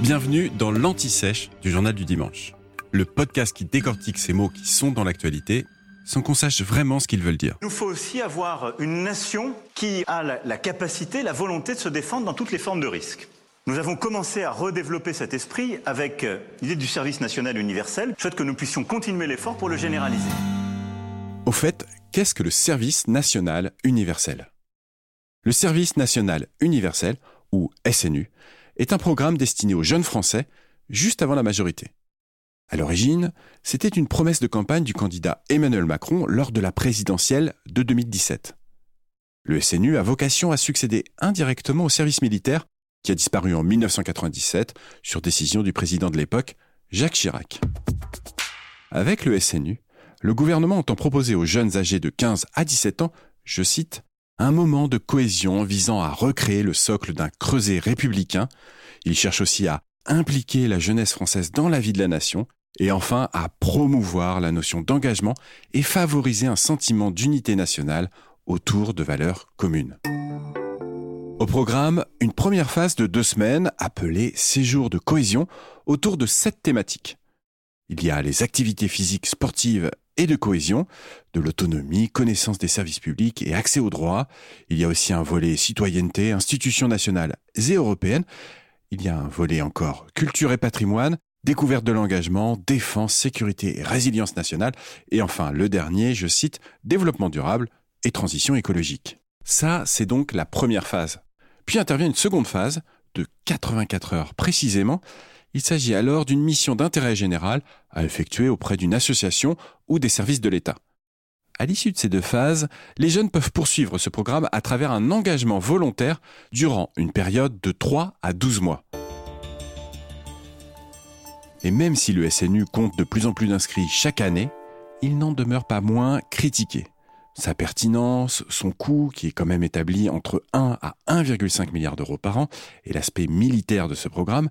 Bienvenue dans l'Anti-Sèche du Journal du Dimanche, le podcast qui décortique ces mots qui sont dans l'actualité sans qu'on sache vraiment ce qu'ils veulent dire. Il nous faut aussi avoir une nation qui a la, la capacité, la volonté de se défendre dans toutes les formes de risque. Nous avons commencé à redévelopper cet esprit avec euh, l'idée du service national universel. Je souhaite que nous puissions continuer l'effort pour le généraliser. Au fait, qu'est-ce que le service national universel? Le service national universel, ou SNU, est un programme destiné aux jeunes Français juste avant la majorité. À l'origine, c'était une promesse de campagne du candidat Emmanuel Macron lors de la présidentielle de 2017. Le SNU a vocation à succéder indirectement au service militaire qui a disparu en 1997 sur décision du président de l'époque, Jacques Chirac. Avec le SNU, le gouvernement entend proposer aux jeunes âgés de 15 à 17 ans, je cite, un moment de cohésion visant à recréer le socle d'un creuset républicain. Il cherche aussi à impliquer la jeunesse française dans la vie de la nation et enfin à promouvoir la notion d'engagement et favoriser un sentiment d'unité nationale autour de valeurs communes. Au programme, une première phase de deux semaines appelée Séjour de cohésion autour de sept thématiques. Il y a les activités physiques, sportives et de cohésion, de l'autonomie, connaissance des services publics et accès aux droits. Il y a aussi un volet citoyenneté, institutions nationales et européennes. Il y a un volet encore culture et patrimoine, découverte de l'engagement, défense, sécurité et résilience nationale. Et enfin, le dernier, je cite, développement durable et transition écologique. Ça, c'est donc la première phase. Puis intervient une seconde phase, de 84 heures précisément, il s'agit alors d'une mission d'intérêt général à effectuer auprès d'une association ou des services de l'État. À l'issue de ces deux phases, les jeunes peuvent poursuivre ce programme à travers un engagement volontaire durant une période de 3 à 12 mois. Et même si le SNU compte de plus en plus d'inscrits chaque année, il n'en demeure pas moins critiqué. Sa pertinence, son coût, qui est quand même établi entre 1 à 1,5 milliard d'euros par an, et l'aspect militaire de ce programme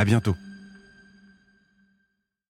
À bientôt.